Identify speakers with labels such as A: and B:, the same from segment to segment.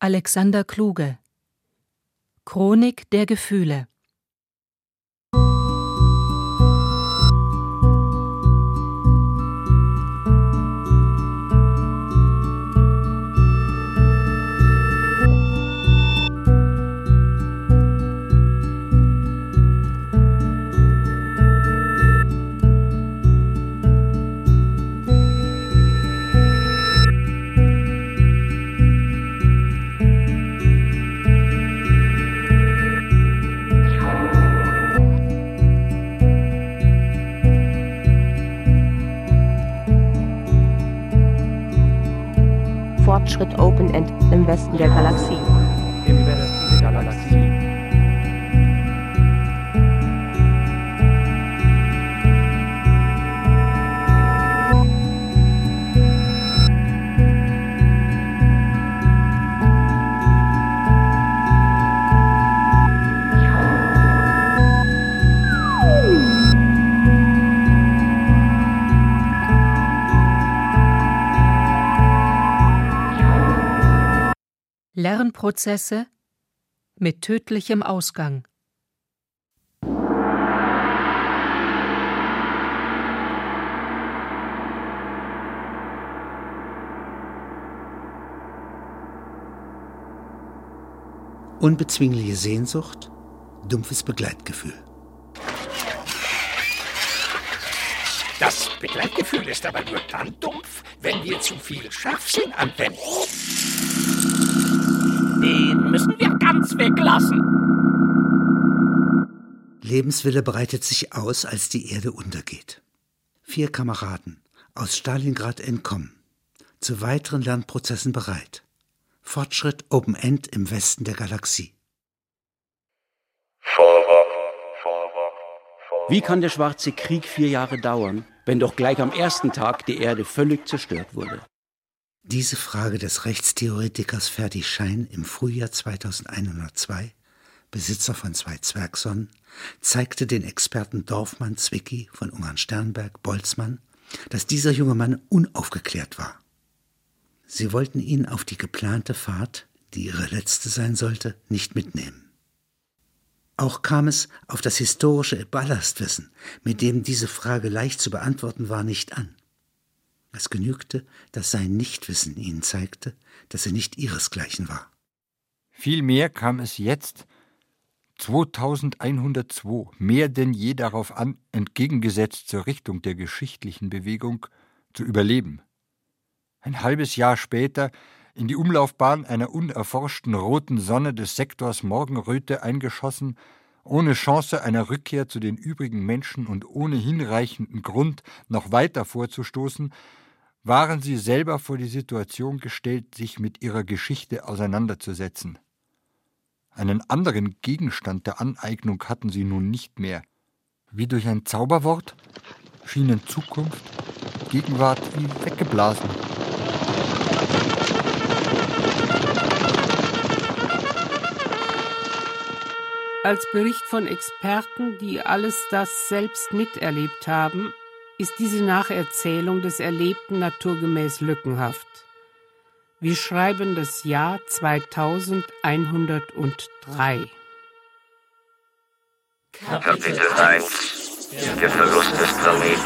A: Alexander Kluge. Chronik der Gefühle
B: Fortschritt Open End im Westen der Galaxie.
A: Lernprozesse mit tödlichem Ausgang.
C: Unbezwingliche Sehnsucht, dumpfes Begleitgefühl.
D: Das Begleitgefühl ist aber nur dann dumpf, wenn wir zu viel Scharfsinn anwenden. Den müssen wir ganz weglassen.
C: Lebenswille breitet sich aus, als die Erde untergeht. Vier Kameraden aus Stalingrad entkommen, zu weiteren Lernprozessen bereit. Fortschritt Open End im Westen der Galaxie.
E: Wie kann der Schwarze Krieg vier Jahre dauern, wenn doch gleich am ersten Tag die Erde völlig zerstört wurde?
C: Diese Frage des Rechtstheoretikers Ferdi Schein im Frühjahr 2102, Besitzer von zwei Zwergsonnen, zeigte den Experten Dorfmann, Zwicky von Ungarn-Sternberg, Boltzmann, dass dieser junge Mann unaufgeklärt war. Sie wollten ihn auf die geplante Fahrt, die ihre letzte sein sollte, nicht mitnehmen. Auch kam es auf das historische Ballastwissen, mit dem diese Frage leicht zu beantworten war, nicht an. Es genügte, dass sein Nichtwissen ihnen zeigte, dass er nicht ihresgleichen war.
F: Vielmehr kam es jetzt, 2102, mehr denn je darauf an, entgegengesetzt zur Richtung der geschichtlichen Bewegung, zu überleben. Ein halbes Jahr später in die Umlaufbahn einer unerforschten roten Sonne des Sektors Morgenröte eingeschossen, ohne Chance einer Rückkehr zu den übrigen Menschen und ohne hinreichenden Grund, noch weiter vorzustoßen, waren sie selber vor die Situation gestellt, sich mit ihrer Geschichte auseinanderzusetzen. Einen anderen Gegenstand der Aneignung hatten sie nun nicht mehr. Wie durch ein Zauberwort schienen Zukunft, Gegenwart wie weggeblasen.
G: Als Bericht von Experten, die alles das selbst miterlebt haben, ist diese Nacherzählung des Erlebten naturgemäß lückenhaft. Wir schreiben das Jahr 2103.
H: Kapitel 1 Der Verlust des Planeten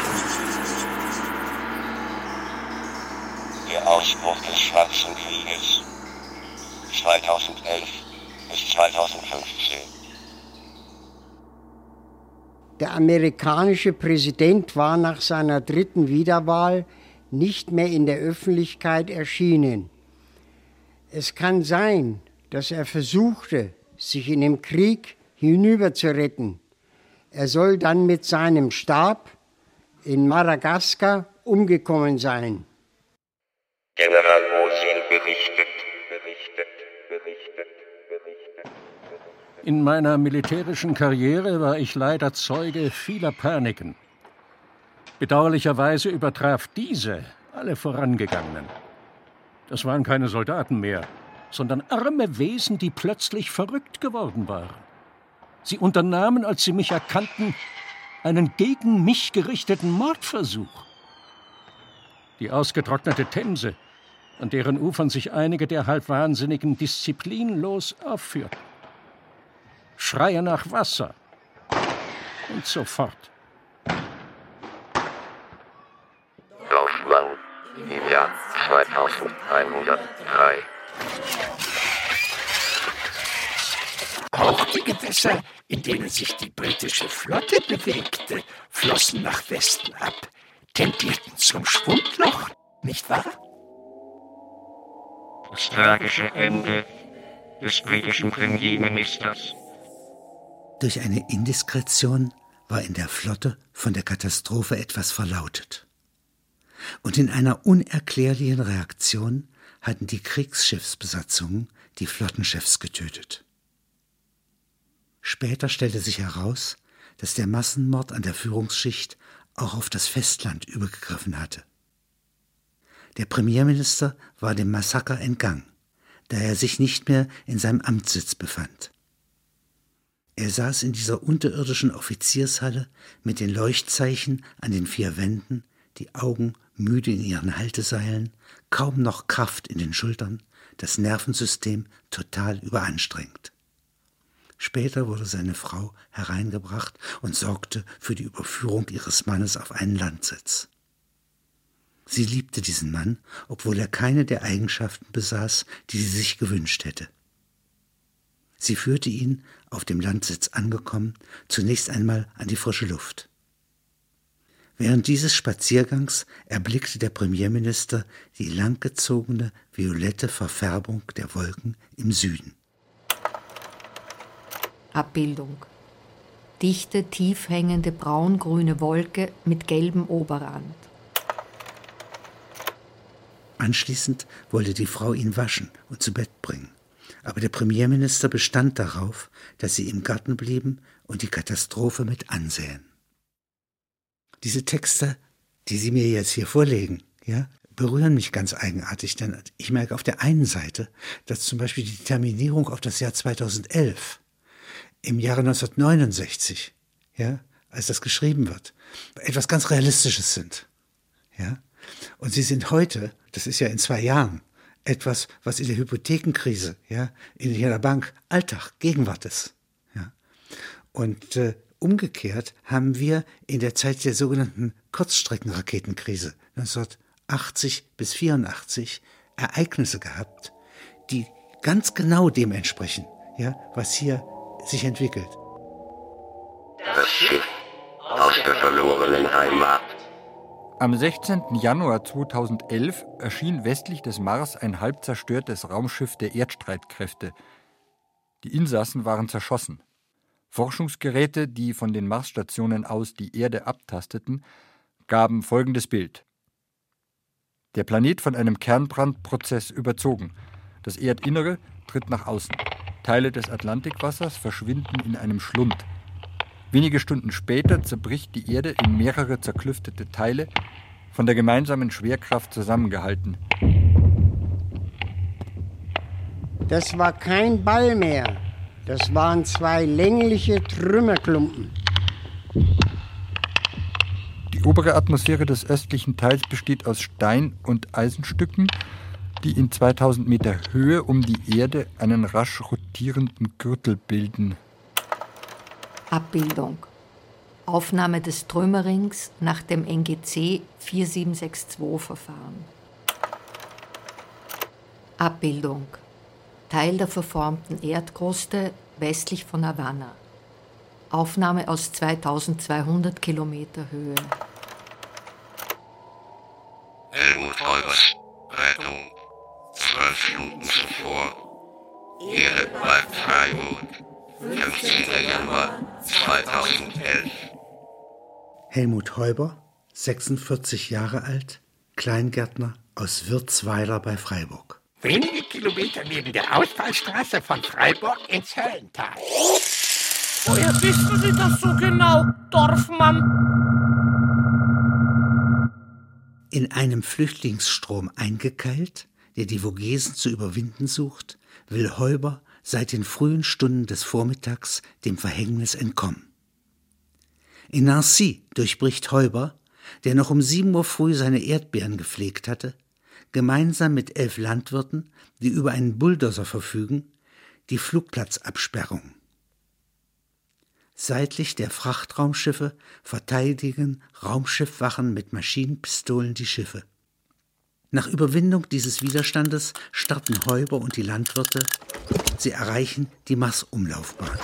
H: Der Ausbruch des Schwarzen Krieges 2011 bis 2015
I: der amerikanische Präsident war nach seiner dritten Wiederwahl nicht mehr in der Öffentlichkeit erschienen. Es kann sein, dass er versuchte, sich in dem Krieg hinüber. Er soll dann mit seinem Stab in Madagaskar umgekommen sein.
H: General
J: In meiner militärischen Karriere war ich leider Zeuge vieler Paniken. Bedauerlicherweise übertraf diese alle vorangegangenen. Das waren keine Soldaten mehr, sondern arme Wesen, die plötzlich verrückt geworden waren. Sie unternahmen, als sie mich erkannten, einen gegen mich gerichteten Mordversuch. Die ausgetrocknete Themse, an deren Ufern sich einige der Halbwahnsinnigen disziplinlos aufführten. Schreie nach Wasser und so fort.
H: Dorfmann im Jahr 2103.
D: Auch die Gewässer, in denen sich die britische Flotte bewegte, flossen nach Westen ab, tendierten zum Schwundloch, nicht wahr?
H: Das tragische Ende des britischen Premierministers.
C: Durch eine Indiskretion war in der Flotte von der Katastrophe etwas verlautet. Und in einer unerklärlichen Reaktion hatten die Kriegsschiffsbesatzungen die Flottenchefs getötet. Später stellte sich heraus, dass der Massenmord an der Führungsschicht auch auf das Festland übergegriffen hatte. Der Premierminister war dem Massaker entgangen, da er sich nicht mehr in seinem Amtssitz befand. Er saß in dieser unterirdischen Offiziershalle mit den Leuchtzeichen an den vier Wänden, die Augen müde in ihren Halteseilen, kaum noch Kraft in den Schultern, das Nervensystem total überanstrengt. Später wurde seine Frau hereingebracht und sorgte für die Überführung ihres Mannes auf einen Landsitz. Sie liebte diesen Mann, obwohl er keine der Eigenschaften besaß, die sie sich gewünscht hätte. Sie führte ihn, auf dem Landsitz angekommen, zunächst einmal an die frische Luft. Während dieses Spaziergangs erblickte der Premierminister die langgezogene violette Verfärbung der Wolken im Süden.
K: Abbildung. Dichte, tief hängende braun-grüne Wolke mit gelbem Oberrand.
C: Anschließend wollte die Frau ihn waschen und zu Bett bringen. Aber der Premierminister bestand darauf, dass sie im Garten blieben und die Katastrophe mit ansähen. Diese Texte, die Sie mir jetzt hier vorlegen, ja, berühren mich ganz eigenartig, denn ich merke auf der einen Seite, dass zum Beispiel die Terminierung auf das Jahr 2011 im Jahre 1969, ja, als das geschrieben wird, etwas ganz Realistisches sind. Ja? Und sie sind heute, das ist ja in zwei Jahren, etwas, was in der Hypothekenkrise, ja, in jeder Bank Alltag, Gegenwart ist. Ja? Und äh, umgekehrt haben wir in der Zeit der sogenannten Kurzstreckenraketenkrise 1980 bis 84 Ereignisse gehabt, die ganz genau dem entsprechen, ja, was hier sich entwickelt.
H: Das Schiff aus der verlorenen Heimat.
F: Am 16. Januar 2011 erschien westlich des Mars ein halb zerstörtes Raumschiff der Erdstreitkräfte. Die Insassen waren zerschossen. Forschungsgeräte, die von den Marsstationen aus die Erde abtasteten, gaben folgendes Bild. Der Planet von einem Kernbrandprozess überzogen. Das Erdinnere tritt nach außen. Teile des Atlantikwassers verschwinden in einem Schlund. Wenige Stunden später zerbricht die Erde in mehrere zerklüftete Teile, von der gemeinsamen Schwerkraft zusammengehalten.
I: Das war kein Ball mehr. Das waren zwei längliche Trümmerklumpen.
F: Die obere Atmosphäre des östlichen Teils besteht aus Stein- und Eisenstücken, die in 2000 Meter Höhe um die Erde einen rasch rotierenden Gürtel bilden.
K: Abbildung. Aufnahme des Trümmerings nach dem NGC 4762-Verfahren. Abbildung. Teil der verformten Erdkruste westlich von Havanna. Aufnahme aus 2200 Kilometer Höhe.
H: Helmut
C: Heuber, 46 Jahre alt, Kleingärtner aus Wirtsweiler bei Freiburg.
D: Wenige Kilometer neben der Ausfallstraße von Freiburg ins Höllental.
L: Woher wissen Sie das so genau, Dorfmann?
C: In einem Flüchtlingsstrom eingekeilt, der die Vogesen zu überwinden sucht, will Heuber seit den frühen Stunden des Vormittags dem Verhängnis entkommen. In Nancy durchbricht Heuber, der noch um sieben Uhr früh seine Erdbeeren gepflegt hatte, gemeinsam mit elf Landwirten, die über einen Bulldozer verfügen, die Flugplatzabsperrung. Seitlich der Frachtraumschiffe verteidigen Raumschiffwachen mit Maschinenpistolen die Schiffe. Nach Überwindung dieses Widerstandes starten Heuber und die Landwirte. Sie erreichen die Marsumlaufbahn.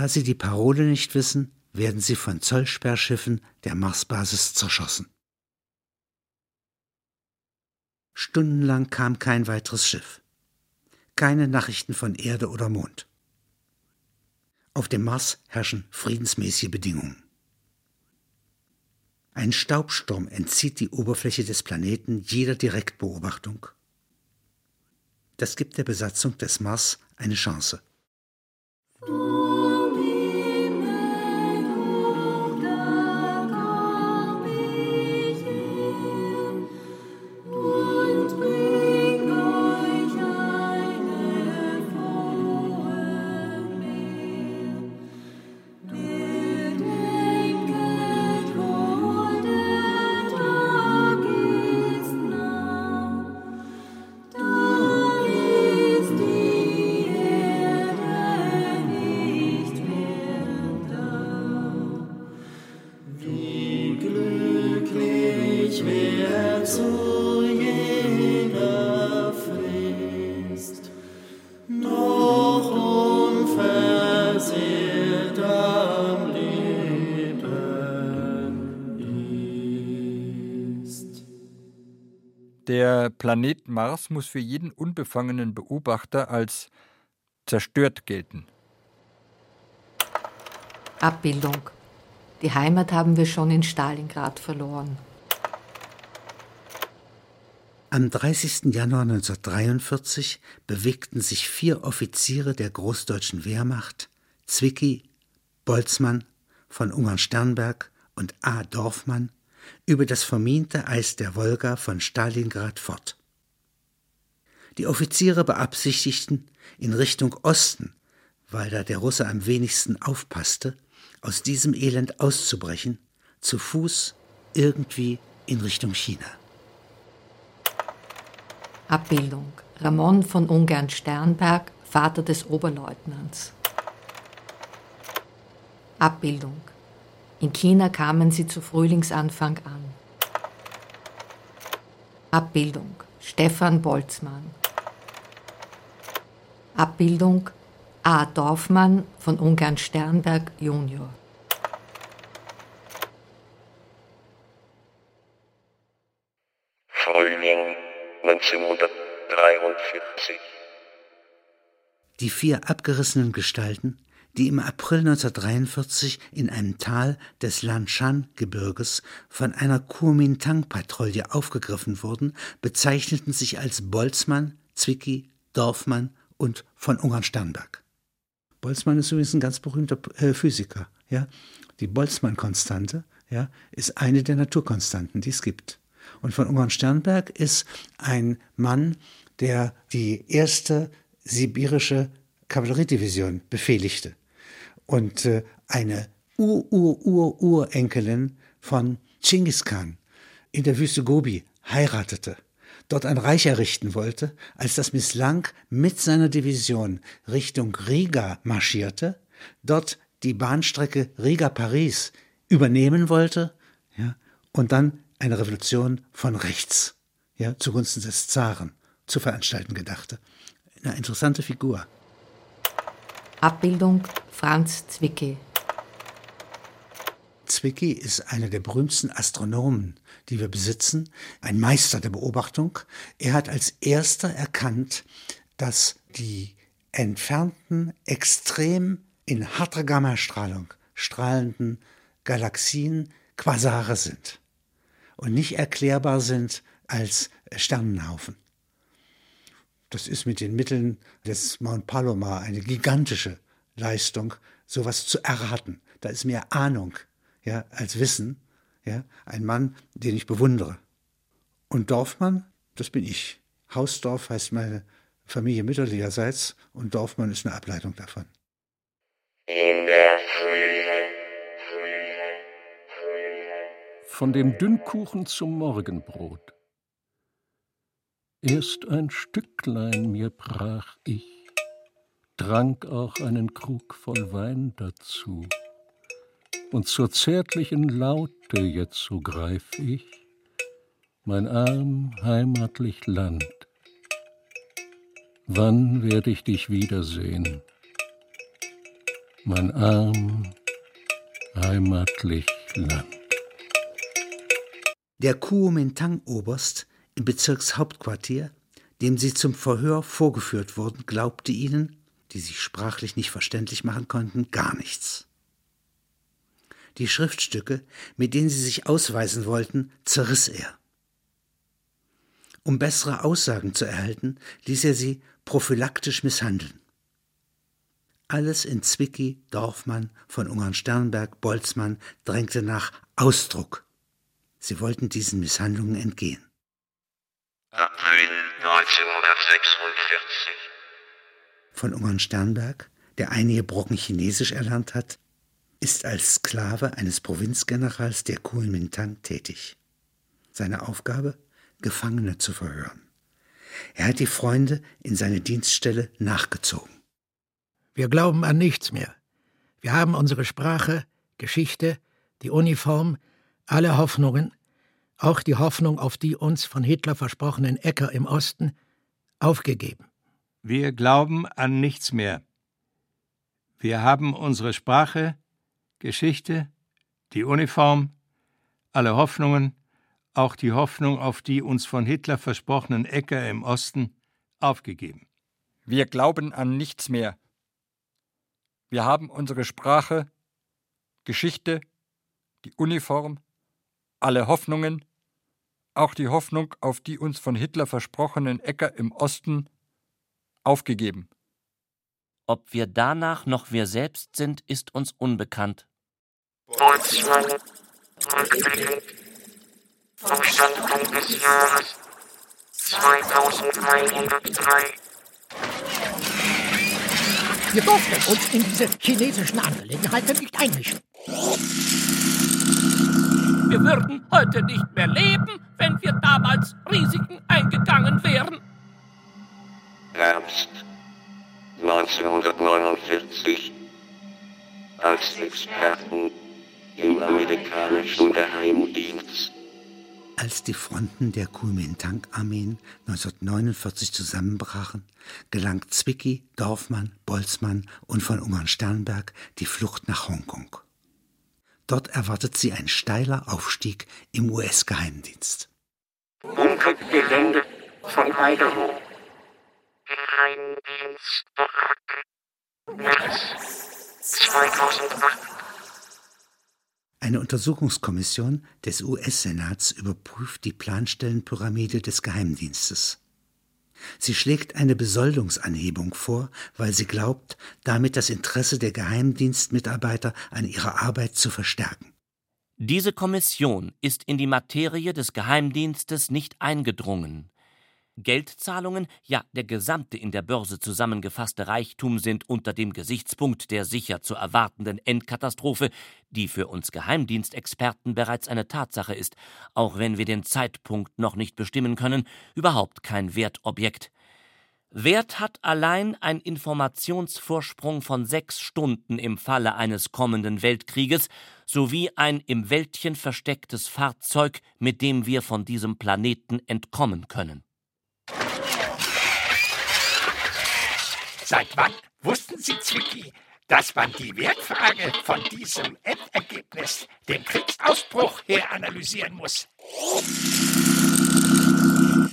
C: Da sie die Parole nicht wissen, werden sie von Zollsperrschiffen der Marsbasis zerschossen. Stundenlang kam kein weiteres Schiff. Keine Nachrichten von Erde oder Mond. Auf dem Mars herrschen friedensmäßige Bedingungen. Ein Staubsturm entzieht die Oberfläche des Planeten jeder Direktbeobachtung. Das gibt der Besatzung des Mars eine Chance.
F: Planet Mars muss für jeden unbefangenen Beobachter als zerstört gelten.
K: Abbildung. Die Heimat haben wir schon in Stalingrad verloren.
C: Am 30. Januar 1943 bewegten sich vier Offiziere der Großdeutschen Wehrmacht, Zwicky, Boltzmann, von Ungarn-Sternberg und A. Dorfmann, über das verminte Eis der Wolga von Stalingrad fort. Die Offiziere beabsichtigten, in Richtung Osten, weil da der Russe am wenigsten aufpasste, aus diesem Elend auszubrechen, zu Fuß irgendwie in Richtung China.
K: Abbildung. Ramon von Ungarn-Sternberg, Vater des Oberleutnants. Abbildung. In China kamen sie zu Frühlingsanfang an. Abbildung Stefan Boltzmann. Abbildung A. Dorfmann von Ungarn Sternberg Junior.
H: Frühling 1943.
C: Die vier abgerissenen Gestalten die im April 1943 in einem Tal des Lanshan-Gebirges von einer Kuomintang-Patrouille aufgegriffen wurden, bezeichneten sich als Boltzmann, Zwicky, Dorfmann und von Ungarn-Sternberg. Boltzmann ist übrigens ein ganz berühmter äh, Physiker. Ja? Die Boltzmann-Konstante ja, ist eine der Naturkonstanten, die es gibt. Und von Ungarn-Sternberg ist ein Mann, der die erste sibirische Kavalleriedivision befehligte und äh, eine Ur-Ur-Ur-Urenkelin von Chinggis Khan in der Wüste Gobi heiratete, dort ein Reich errichten wollte, als das misslang, mit seiner Division Richtung Riga marschierte, dort die Bahnstrecke Riga-Paris übernehmen wollte ja, und dann eine Revolution von rechts ja, zugunsten des Zaren zu veranstalten gedachte. Eine interessante Figur.
K: Abbildung Franz Zwicky.
C: Zwicky ist einer der berühmtesten Astronomen, die wir besitzen, ein Meister der Beobachtung. Er hat als erster erkannt, dass die entfernten, extrem in harter Gammastrahlung strahlenden Galaxien Quasare sind und nicht erklärbar sind als Sternenhaufen. Das ist mit den Mitteln des Mount Palomar eine gigantische Leistung, sowas zu erraten. Da ist mehr Ahnung ja, als Wissen. Ja, ein Mann, den ich bewundere. Und Dorfmann, das bin ich. Hausdorf heißt meine Familie mütterlicherseits und Dorfmann ist eine Ableitung davon.
H: In der Frühe, Frühe,
J: Frühe. Von dem Dünnkuchen zum Morgenbrot. Erst ein Stücklein mir brach ich, trank auch einen Krug voll Wein dazu. Und zur zärtlichen Laute jetzt so greif ich, mein arm heimatlich Land. Wann werde ich dich wiedersehen? Mein arm heimatlich Land.
C: Der Kuomintang-Oberst im Bezirkshauptquartier, dem sie zum Verhör vorgeführt wurden, glaubte ihnen, die sich sprachlich nicht verständlich machen konnten, gar nichts. Die Schriftstücke, mit denen sie sich ausweisen wollten, zerriss er. Um bessere Aussagen zu erhalten, ließ er sie prophylaktisch misshandeln. Alles in Zwickey, Dorfmann, von Ungern-Sternberg, Boltzmann drängte nach Ausdruck. Sie wollten diesen Misshandlungen entgehen.
H: April 1946.
C: Von Ungern-Sternberg, der einige Brocken Chinesisch erlernt hat, ist als Sklave eines Provinzgenerals der Kuomintang tätig. Seine Aufgabe? Gefangene zu verhören. Er hat die Freunde in seine Dienststelle nachgezogen.
M: Wir glauben an nichts mehr. Wir haben unsere Sprache, Geschichte, die Uniform, alle Hoffnungen, auch die Hoffnung auf die uns von Hitler versprochenen Äcker im Osten, aufgegeben.
N: Wir glauben an nichts mehr. Wir haben unsere Sprache, Geschichte, die Uniform, alle Hoffnungen, auch die Hoffnung auf die uns von Hitler versprochenen Äcker im Osten, aufgegeben.
F: Wir glauben an nichts mehr. Wir haben unsere Sprache, Geschichte, die Uniform, alle Hoffnungen, auch die Hoffnung auf die uns von Hitler versprochenen Äcker im Osten, aufgegeben.
O: Ob wir danach noch wir selbst sind, ist uns unbekannt.
H: Boltzmann, Rückblick vom Standpunkt des Jahres 2103.
L: Wir durften uns in diese chinesischen Angelegenheiten nicht einmischen. Wir würden heute nicht mehr leben, wenn wir damals Risiken eingegangen wären.
H: Herbst 1949 als Experten im amerikanischen Geheimdienst.
C: Als die Fronten der Kuomintang-Armeen 1949 zusammenbrachen, gelang Zwicky, Dorfmann, Boltzmann und von Ungern-Sternberg die Flucht nach Hongkong. Dort erwartet sie ein steiler Aufstieg im US-Geheimdienst.
H: Bunkergelände von Idaho. Geheimdienstbaracke. März 2008.
C: Eine Untersuchungskommission des US-Senats überprüft die Planstellenpyramide des Geheimdienstes. Sie schlägt eine Besoldungsanhebung vor, weil sie glaubt, damit das Interesse der Geheimdienstmitarbeiter an ihrer Arbeit zu verstärken.
O: Diese Kommission ist in die Materie des Geheimdienstes nicht eingedrungen. Geldzahlungen, ja der gesamte in der Börse zusammengefasste Reichtum sind unter dem Gesichtspunkt der sicher zu erwartenden Endkatastrophe, die für uns Geheimdienstexperten bereits eine Tatsache ist, auch wenn wir den Zeitpunkt noch nicht bestimmen können, überhaupt kein Wertobjekt. Wert hat allein ein Informationsvorsprung von sechs Stunden im Falle eines kommenden Weltkrieges sowie ein im Wäldchen verstecktes Fahrzeug, mit dem wir von diesem Planeten entkommen können.
D: Seit wann wussten Sie, Zwicky, dass man die Wertfrage von diesem Endergebnis, dem Kriegsausbruch, her analysieren muss?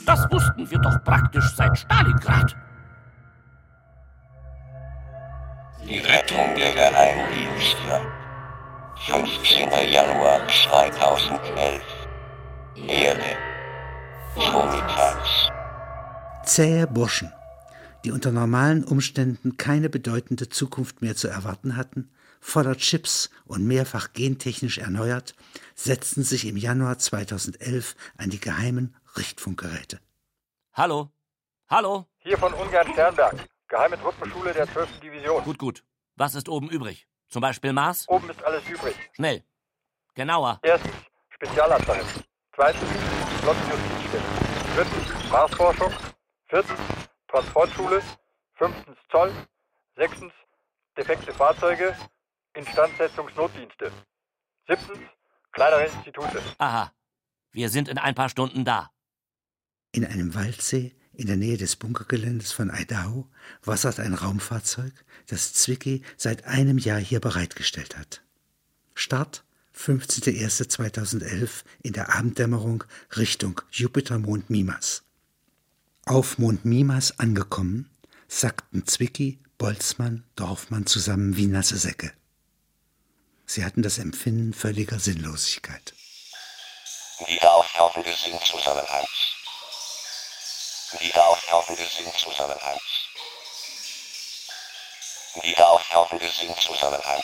L: Das wussten wir doch praktisch seit Stalingrad.
H: Die Rettung der Geheimdienste. 15. Januar 2011. Erde. Vormittags.
C: Zähe Burschen, die unter normalen Umständen keine bedeutende Zukunft mehr zu erwarten hatten, voller Chips und mehrfach gentechnisch erneuert, setzten sich im Januar 2011 an die geheimen Richtfunkgeräte.
O: Hallo? Hallo?
P: Hier von Ungarn Sternberg. Geheime Truppenschule der 12. Division.
O: Gut, gut. Was ist oben übrig? Zum Beispiel Mars?
P: Oben ist alles übrig.
O: Schnell. Genauer.
P: Erstens Spezialabteilung. Zweitens Flottenjustizstelle. Drittens Marsforschung. Viertens Transportschule. Fünftens Zoll. Sechstens defekte Fahrzeuge. Instandsetzungsnotdienste. Siebtens kleinere Institute.
O: Aha. Wir sind in ein paar Stunden da.
C: In einem Waldsee in der Nähe des Bunkergeländes von Idaho wassert ein Raumfahrzeug, das Zwicky seit einem Jahr hier bereitgestellt hat. Start 15.01.2011 in der Abenddämmerung Richtung Jupiter-Mond Mimas. Auf Mond Mimas angekommen, sackten Zwicky, Boltzmann, Dorfmann zusammen wie nasse Säcke. Sie hatten das Empfinden völliger Sinnlosigkeit.
H: Wieder auftauchen ist in Zusammenhang. Wieder auftauchen ist in Zusammenhang. Wieder auftauchen ist in Zusammenhang.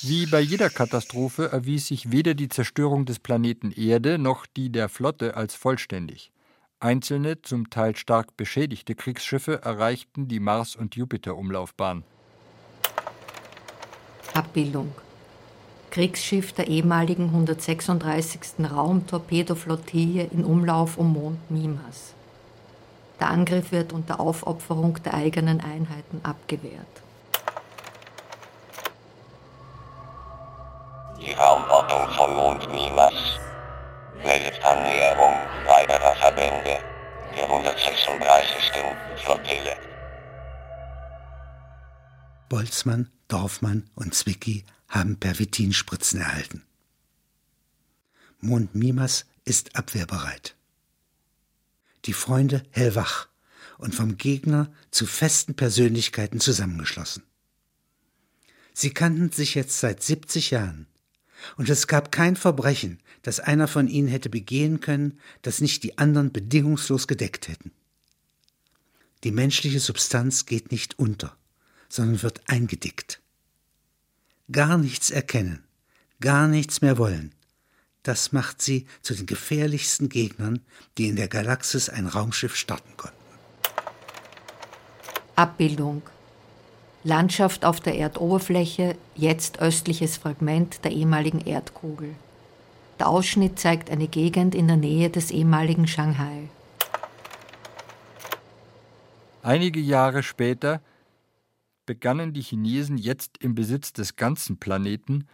F: Wie bei jeder Katastrophe erwies sich weder die Zerstörung des Planeten Erde noch die der Flotte als vollständig. Einzelne, zum Teil stark beschädigte Kriegsschiffe erreichten die Mars- und Jupiter-Umlaufbahn.
K: Abbildung. Kriegsschiff der ehemaligen 136. Raumtorpedoflottille in Umlauf um Mond Mimas. Der Angriff wird unter Aufopferung der eigenen Einheiten abgewehrt.
H: Die Raumordnung von Mond Mimas 136. Flottille.
C: Boltzmann, Dorfmann und Zwicky haben Pervitinspritzen erhalten. Mond Mimas ist abwehrbereit. Die Freunde hellwach und vom Gegner zu festen Persönlichkeiten zusammengeschlossen. Sie kannten sich jetzt seit 70 Jahren und es gab kein Verbrechen, das einer von ihnen hätte begehen können, das nicht die anderen bedingungslos gedeckt hätten. Die menschliche Substanz geht nicht unter, sondern wird eingedickt gar nichts erkennen, gar nichts mehr wollen. Das macht sie zu den gefährlichsten Gegnern, die in der Galaxis ein Raumschiff starten konnten.
K: Abbildung. Landschaft auf der Erdoberfläche, jetzt östliches Fragment der ehemaligen Erdkugel. Der Ausschnitt zeigt eine Gegend in der Nähe des ehemaligen Shanghai.
F: Einige Jahre später begannen die Chinesen jetzt im Besitz des ganzen Planeten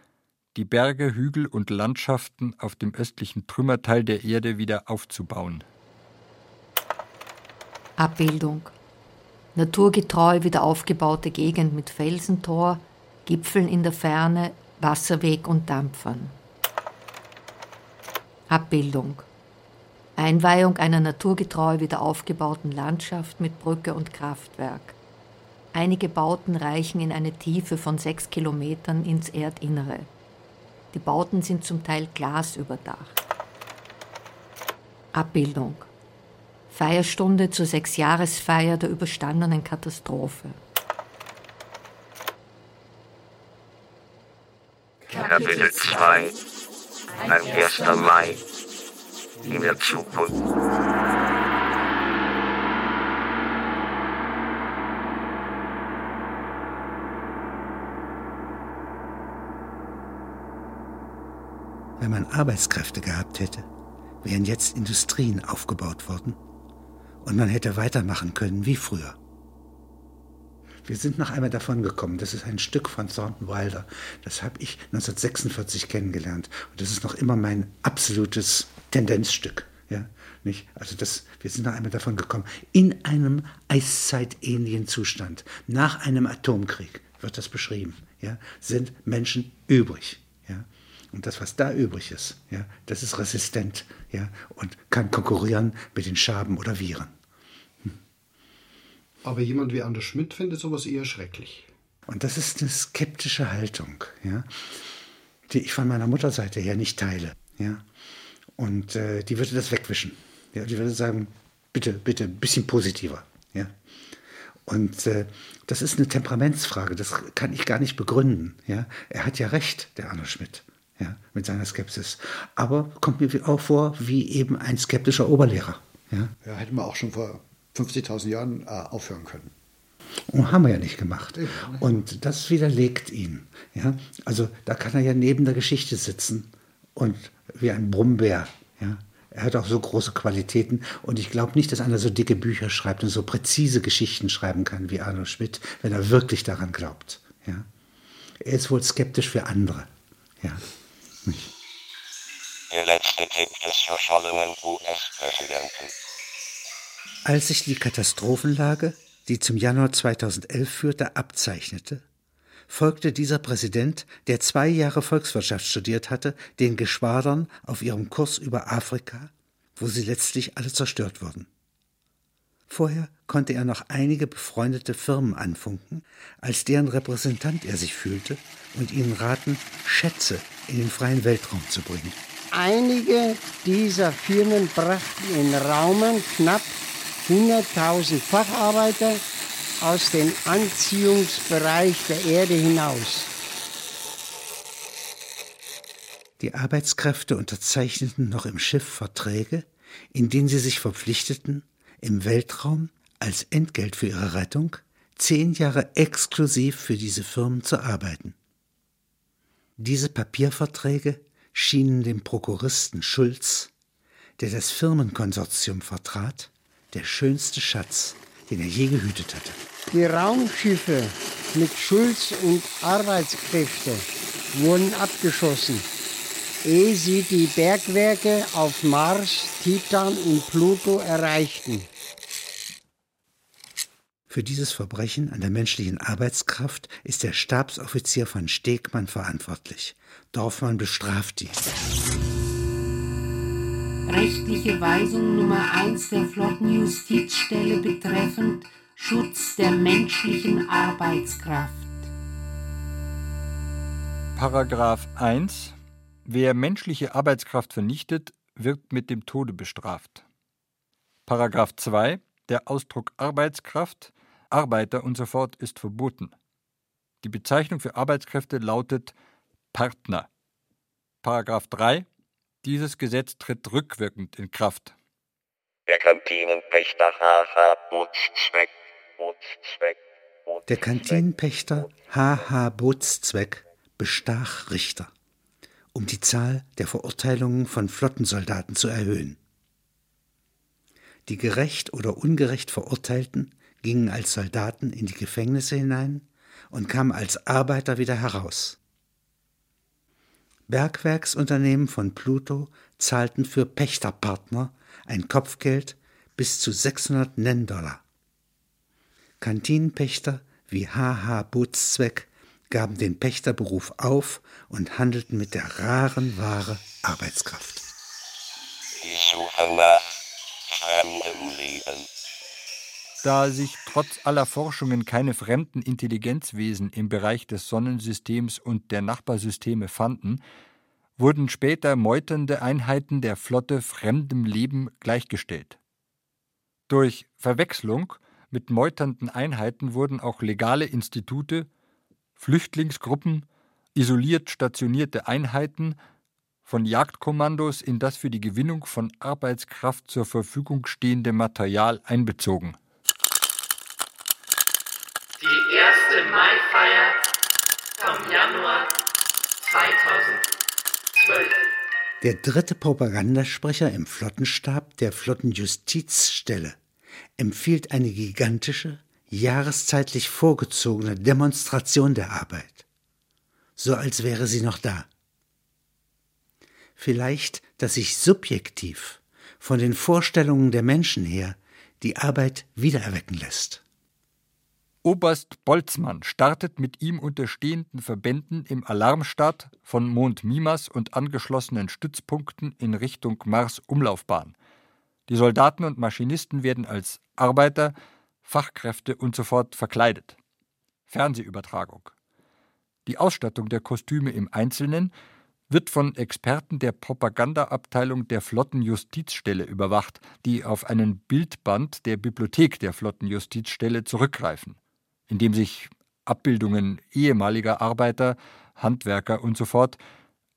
F: die Berge, Hügel und Landschaften auf dem östlichen Trümmerteil der Erde wieder aufzubauen.
K: Abbildung. Naturgetreu wieder aufgebaute Gegend mit Felsentor, Gipfeln in der Ferne, Wasserweg und Dampfern. Abbildung. Einweihung einer naturgetreu wieder aufgebauten Landschaft mit Brücke und Kraftwerk. Einige Bauten reichen in eine Tiefe von sechs Kilometern ins Erdinnere. Die Bauten sind zum Teil glasüberdacht. Abbildung. Feierstunde zur Sechsjahresfeier der überstandenen Katastrophe.
H: Kapitel 2 Ein 1. Mai in der Zukunft.
C: Wenn man Arbeitskräfte gehabt hätte, wären jetzt Industrien aufgebaut worden und man hätte weitermachen können wie früher. Wir sind noch einmal davon gekommen. Das ist ein Stück von Thornton Wilder. Das habe ich 1946 kennengelernt. Und das ist noch immer mein absolutes Tendenzstück. Ja, nicht? Also das, wir sind noch einmal davon gekommen. In einem eiszeitähnlichen Zustand, nach einem Atomkrieg, wird das beschrieben, ja, sind Menschen übrig. Ja. Und das, was da übrig ist, ja, das ist resistent ja, und kann konkurrieren mit den Schaben oder Viren.
Q: Aber jemand wie Anders Schmidt findet sowas eher schrecklich.
C: Und das ist eine skeptische Haltung, ja, die ich von meiner Mutterseite her nicht teile. Ja. Und äh, die würde das wegwischen. Ja, die würde sagen, bitte, bitte, ein bisschen positiver. Ja? Und äh, das ist eine Temperamentsfrage, das kann ich gar nicht begründen. Ja? Er hat ja recht, der Arno Schmidt, ja, mit seiner Skepsis. Aber kommt mir auch vor wie eben ein skeptischer Oberlehrer. Ja,
Q: ja hätten wir auch schon vor 50.000 Jahren äh, aufhören können.
C: Und haben wir ja nicht gemacht. Und das widerlegt ihn. Ja? Also da kann er ja neben der Geschichte sitzen und wie ein Brummbär. Ja? Er hat auch so große Qualitäten und ich glaube nicht, dass einer so dicke Bücher schreibt und so präzise Geschichten schreiben kann wie Arno Schmidt, wenn er wirklich daran glaubt. Ja? Er ist wohl skeptisch für andere. Ja.
H: Der letzte Tipp des verschollenen US-Präsidenten.
C: Als sich die Katastrophenlage, die zum Januar 2011 führte, abzeichnete, folgte dieser Präsident, der zwei Jahre Volkswirtschaft studiert hatte, den Geschwadern auf ihrem Kurs über Afrika, wo sie letztlich alle zerstört wurden. Vorher konnte er noch einige befreundete Firmen anfunken, als deren Repräsentant er sich fühlte und ihnen raten, Schätze in den freien Weltraum zu bringen.
I: Einige dieser Firmen brachten in Raumen knapp 100.000 Facharbeiter aus dem Anziehungsbereich der Erde hinaus.
C: Die Arbeitskräfte unterzeichneten noch im Schiff Verträge, in denen sie sich verpflichteten, im Weltraum als Entgelt für ihre Rettung zehn Jahre exklusiv für diese Firmen zu arbeiten. Diese Papierverträge schienen dem Prokuristen Schulz, der das Firmenkonsortium vertrat, der schönste Schatz, den er je gehütet hatte.
I: Die Raumschiffe mit Schulz und Arbeitskräfte wurden abgeschossen, ehe sie die Bergwerke auf Mars, Titan und Pluto erreichten.
C: Für dieses Verbrechen an der menschlichen Arbeitskraft ist der Stabsoffizier von Stegmann verantwortlich. Dorfmann bestraft ihn.
G: Rechtliche Weisung Nummer 1 der Flottenjustizstelle betreffend Schutz der menschlichen Arbeitskraft.
F: Paragraph 1 Wer menschliche Arbeitskraft vernichtet, wird mit dem Tode bestraft. Paragraph 2 Der Ausdruck Arbeitskraft, Arbeiter und so fort ist verboten. Die Bezeichnung für Arbeitskräfte lautet Partner. Paragraph 3 Dieses Gesetz tritt rückwirkend in Kraft.
H: Der Kantinenpächter H.H. Bootszweck, Bootszweck,
C: Der Kantinenpächter H.H. Bootszweck bestach Richter, um die Zahl der Verurteilungen von Flottensoldaten zu erhöhen. Die gerecht oder ungerecht Verurteilten gingen als Soldaten in die Gefängnisse hinein und kamen als Arbeiter wieder heraus. Bergwerksunternehmen von Pluto zahlten für Pächterpartner ein Kopfgeld bis zu 600 Nenndollar. Kantinenpächter wie H.H. Bootszweck gaben den Pächterberuf auf und handelten mit der raren Ware Arbeitskraft.
H: Fremdem Leben.
F: Da sich trotz aller Forschungen keine fremden Intelligenzwesen im Bereich des Sonnensystems und der Nachbarsysteme fanden, wurden später meuternde Einheiten der Flotte fremdem Leben gleichgestellt. Durch Verwechslung mit meuternden Einheiten wurden auch legale Institute, Flüchtlingsgruppen, isoliert stationierte Einheiten von Jagdkommandos in das für die Gewinnung von Arbeitskraft zur Verfügung stehende Material einbezogen.
L: Januar 2012.
C: Der dritte Propagandasprecher im Flottenstab der Flottenjustizstelle empfiehlt eine gigantische, jahreszeitlich vorgezogene Demonstration der Arbeit, so als wäre sie noch da. Vielleicht, dass sich subjektiv von den Vorstellungen der Menschen her die Arbeit wiedererwecken lässt.
F: Oberst Boltzmann startet mit ihm unterstehenden Verbänden im Alarmstart von Mond Mimas und angeschlossenen Stützpunkten in Richtung Mars-Umlaufbahn. Die Soldaten und Maschinisten werden als Arbeiter, Fachkräfte und so fort verkleidet. Fernsehübertragung. Die Ausstattung der Kostüme im Einzelnen, wird von Experten der Propagandaabteilung der Flottenjustizstelle überwacht, die auf einen Bildband der Bibliothek der Flottenjustizstelle zurückgreifen, in dem sich Abbildungen ehemaliger Arbeiter, Handwerker usf. So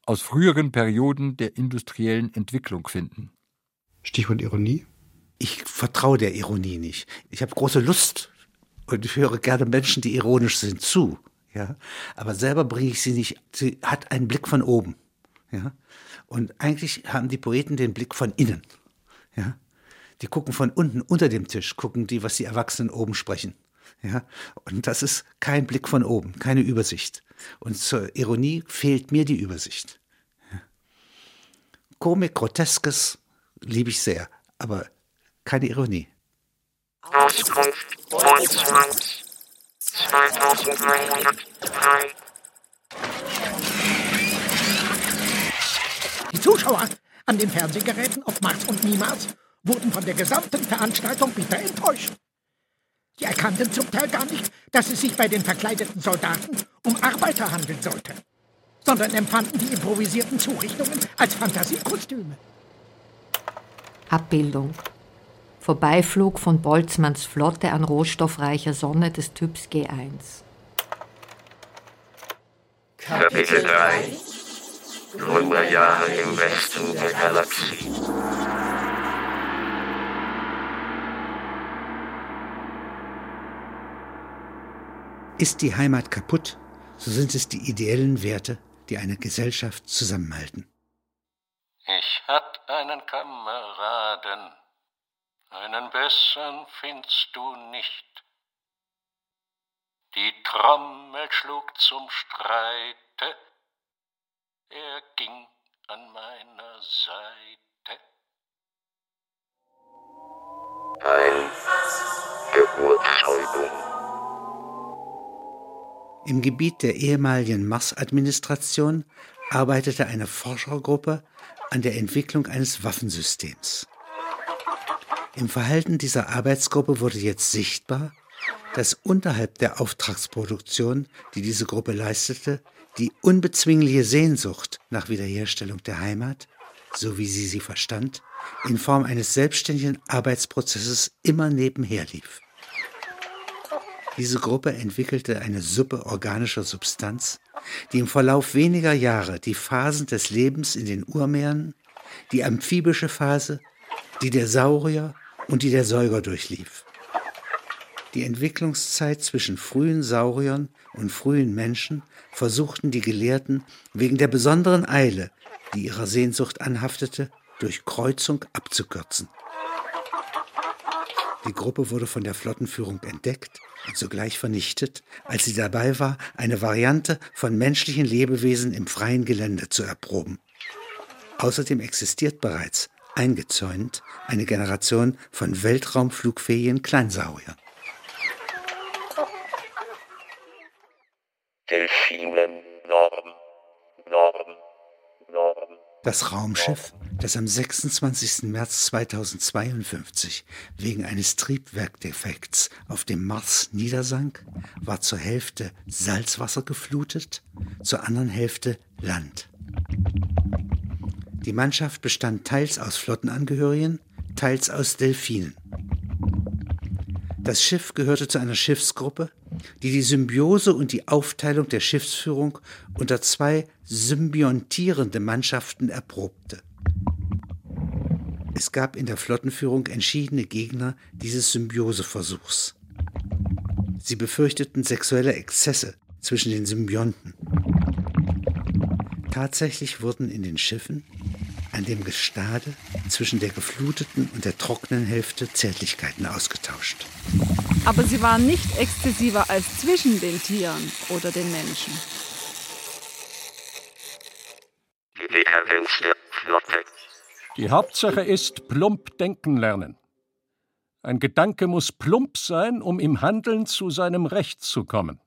F: aus früheren Perioden der industriellen Entwicklung finden.
Q: Stichwort Ironie?
C: Ich vertraue der Ironie nicht. Ich habe große Lust und ich höre gerne Menschen, die ironisch sind, zu. Ja, aber selber bringe ich sie nicht. Sie hat einen Blick von oben. Ja, und eigentlich haben die Poeten den Blick von innen. Ja, die gucken von unten unter dem Tisch, gucken die, was die Erwachsenen oben sprechen. Ja, und das ist kein Blick von oben, keine Übersicht. Und zur Ironie fehlt mir die Übersicht. Ja. Komik, Groteskes liebe ich sehr, aber keine Ironie.
H: Auskunft Bundesland 2303.
M: Die Zuschauer an den Fernsehgeräten auf Mars und Niemals wurden von der gesamten Veranstaltung bitter enttäuscht. Sie erkannten zum Teil gar nicht, dass es sich bei den verkleideten Soldaten um Arbeiter handeln sollte, sondern empfanden die improvisierten Zurichtungen als Fantasiekostüme.
K: Abbildung. Vorbeiflug von Boltzmanns Flotte an rohstoffreicher Sonne des Typs G1.
H: Kapitel 3 Gründerjahre im Westen der Galaxie.
C: Ist die Heimat kaputt, so sind es die ideellen Werte, die eine Gesellschaft zusammenhalten.
J: Ich hatt einen Kameraden, einen besseren findest du nicht. Die Trommel schlug zum Streite, er ging an meiner Seite.
H: Ein Geburtsalbum.
C: Im Gebiet der ehemaligen Mars-Administration arbeitete eine Forschergruppe an der Entwicklung eines Waffensystems. Im Verhalten dieser Arbeitsgruppe wurde jetzt sichtbar, dass unterhalb der Auftragsproduktion, die diese Gruppe leistete, die unbezwingliche Sehnsucht nach Wiederherstellung der Heimat, so wie sie sie verstand, in Form eines selbstständigen Arbeitsprozesses immer nebenher lief. Diese Gruppe entwickelte eine Suppe organischer Substanz, die im Verlauf weniger Jahre die Phasen des Lebens in den Urmeeren, die amphibische Phase, die der Saurier und die der Säuger durchlief. Die Entwicklungszeit zwischen frühen Sauriern und frühen Menschen versuchten die Gelehrten wegen der besonderen Eile, die ihrer Sehnsucht anhaftete, durch Kreuzung abzukürzen. Die Gruppe wurde von der Flottenführung entdeckt und sogleich vernichtet, als sie dabei war, eine Variante von menschlichen Lebewesen im freien Gelände zu erproben. Außerdem existiert bereits, eingezäunt, eine Generation von weltraumflugfähigen Kleinsauriern.
H: Delfinen, Norm, Norm, Norm.
C: Das Raumschiff, das am 26. März 2052 wegen eines Triebwerkdefekts auf dem Mars niedersank, war zur Hälfte Salzwasser geflutet, zur anderen Hälfte Land. Die Mannschaft bestand teils aus Flottenangehörigen, teils aus Delfinen. Das Schiff gehörte zu einer Schiffsgruppe, die die Symbiose und die Aufteilung der Schiffsführung unter zwei symbiontierende Mannschaften erprobte. Es gab in der Flottenführung entschiedene Gegner dieses Symbioseversuchs. Sie befürchteten sexuelle Exzesse zwischen den Symbionten. Tatsächlich wurden in den Schiffen an dem Gestade zwischen der gefluteten und der trockenen Hälfte Zärtlichkeiten ausgetauscht.
R: Aber sie waren nicht exzessiver als zwischen den Tieren oder den Menschen.
H: Die
J: Hauptsache ist plump denken lernen. Ein Gedanke muss plump sein, um im Handeln zu seinem Recht zu kommen.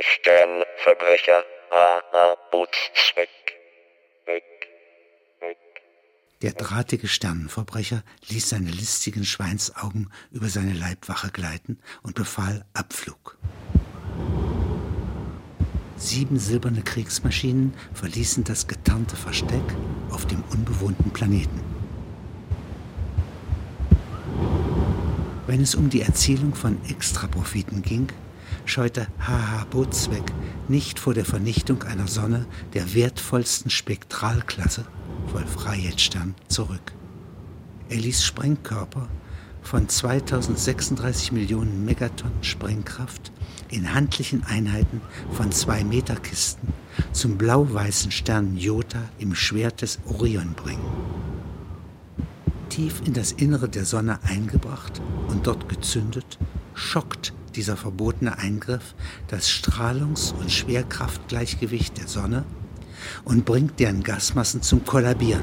H: Sternverbrecher A.A. Bootszweck.
C: Der drahtige Sternenverbrecher ließ seine listigen Schweinsaugen über seine Leibwache gleiten und befahl Abflug. Sieben silberne Kriegsmaschinen verließen das getarnte Versteck auf dem unbewohnten Planeten. Wenn es um die Erzielung von Extraprofiten ging, scheute H.H. Bootsweg nicht vor der Vernichtung einer Sonne der wertvollsten Spektralklasse, Wolf-Rayet-Stern, zurück. Er ließ Sprengkörper von 2036 Millionen Megatonnen Sprengkraft in handlichen Einheiten von zwei Meter Kisten zum blau-weißen Stern Jota im Schwert des Orion bringen. Tief in das Innere der Sonne eingebracht und dort gezündet, schockt dieser verbotene Eingriff das Strahlungs- und Schwerkraftgleichgewicht der Sonne und bringt deren Gasmassen zum Kollabieren.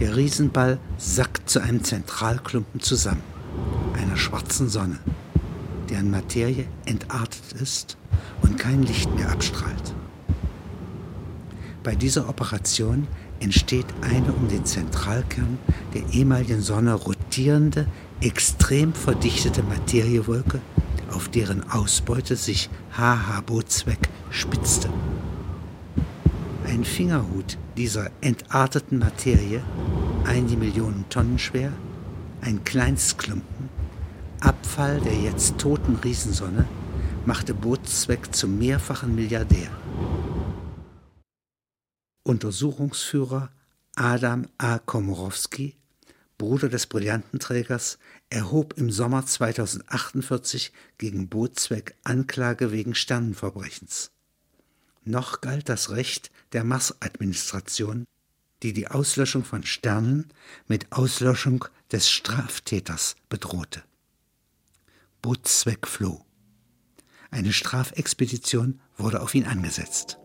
C: Der Riesenball sackt zu einem Zentralklumpen zusammen, einer schwarzen Sonne, deren Materie entartet ist und kein Licht mehr abstrahlt. Bei dieser Operation entsteht eine um den Zentralkern der ehemaligen Sonne rotierende, extrem verdichtete Materiewolke, auf deren Ausbeute sich H.H. Bootsweg spitzte. Ein Fingerhut dieser entarteten Materie, einige Millionen Tonnen schwer, ein Kleinstklumpen, Abfall der jetzt toten Riesensonne, machte Bootsweg zum mehrfachen Milliardär. Untersuchungsführer Adam A. Komorowski Bruder des Brillantenträgers, erhob im Sommer 2048 gegen Bootsweg Anklage wegen Sternenverbrechens. Noch galt das Recht der Mars-Administration, die die Auslöschung von Sternen mit Auslöschung des Straftäters bedrohte. Bootsweg floh. Eine Strafexpedition wurde auf ihn angesetzt.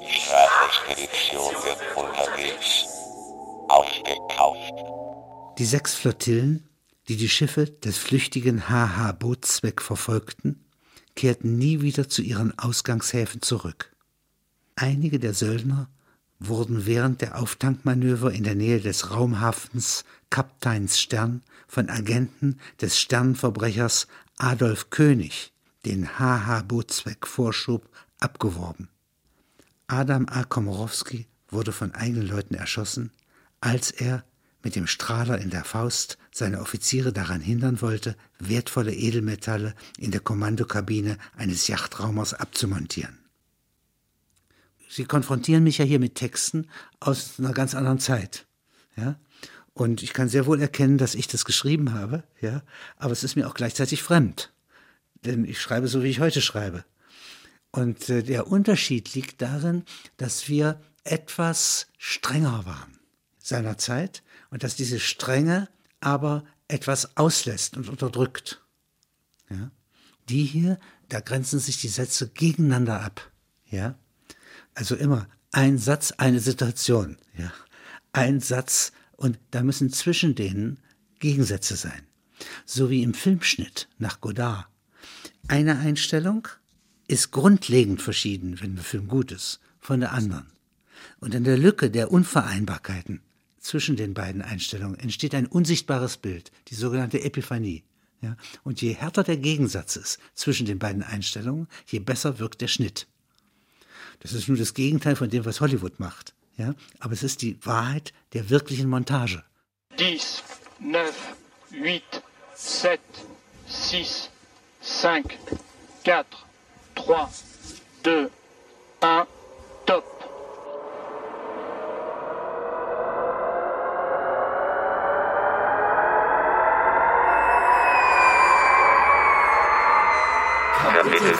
H: Die Strafexpedition wird unterwegs aufgetaucht.
C: Die sechs Flottillen, die die Schiffe des flüchtigen HH Bootsweg verfolgten, kehrten nie wieder zu ihren Ausgangshäfen zurück. Einige der Söldner wurden während der Auftankmanöver in der Nähe des Raumhafens Kapteins Stern von Agenten des Sternverbrechers Adolf König, den HH Bootsweg vorschub, abgeworben. Adam A. Komorowski wurde von eigenen Leuten erschossen, als er mit dem Strahler in der Faust seine Offiziere daran hindern wollte, wertvolle Edelmetalle in der Kommandokabine eines Yachtraumers abzumontieren. Sie konfrontieren mich ja hier mit Texten aus einer ganz anderen Zeit. Ja? Und ich kann sehr wohl erkennen, dass ich das geschrieben habe, ja, aber es ist mir auch gleichzeitig fremd. Denn ich schreibe so, wie ich heute schreibe. Und äh, der Unterschied liegt darin, dass wir etwas strenger waren seiner Zeit und dass diese Strenge aber etwas auslässt und unterdrückt. Ja? Die hier, da grenzen sich die Sätze gegeneinander ab. Ja? Also immer ein Satz, eine Situation. Ja? Ein Satz und da müssen zwischen denen Gegensätze sein. So wie im Filmschnitt nach Godard. Eine Einstellung ist grundlegend verschieden, wenn der Film gut ist, von der anderen. Und in der Lücke der Unvereinbarkeiten zwischen den beiden Einstellungen entsteht ein unsichtbares Bild, die sogenannte Epiphanie. Ja? Und je härter der Gegensatz ist zwischen den beiden Einstellungen, je besser wirkt der Schnitt. Das ist nur das Gegenteil von dem, was Hollywood macht. Ja? Aber es ist die Wahrheit der wirklichen Montage.
S: 10, 9, 8, 7, 6, 5, 4, 3, 2, 1, top.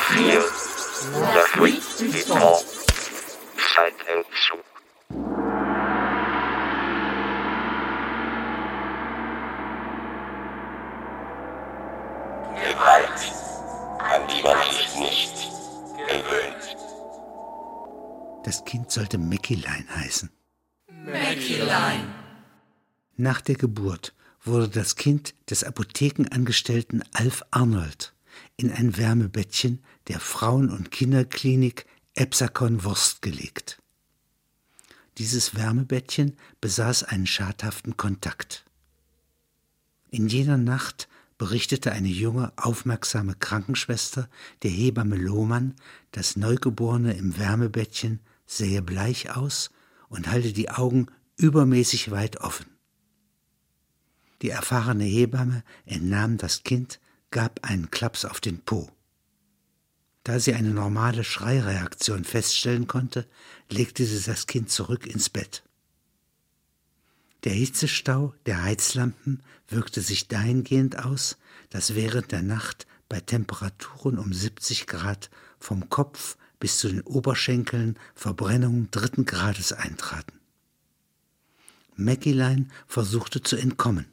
H: 4 La fuite du temps Zeitentzug Gewalt, an die man sich nicht gewöhnt.
C: Das Kind sollte Mäckilein heißen.
T: Mäckilein.
C: Nach der Geburt wurde das Kind des Apothekenangestellten Alf Arnold in ein Wärmebettchen der Frauen- und Kinderklinik Epsakon Wurst gelegt. Dieses Wärmebettchen besaß einen schadhaften Kontakt. In jener Nacht berichtete eine junge, aufmerksame Krankenschwester der Hebamme Lohmann, das Neugeborene im Wärmebettchen sähe bleich aus und halte die Augen übermäßig weit offen. Die erfahrene Hebamme entnahm das Kind, gab einen Klaps auf den Po. Da sie eine normale Schreireaktion feststellen konnte, legte sie das Kind zurück ins Bett. Der Hitzestau der Heizlampen wirkte sich dahingehend aus, dass während der Nacht bei Temperaturen um 70 Grad vom Kopf bis zu den Oberschenkeln Verbrennungen dritten Grades eintraten. Mackilein versuchte zu entkommen.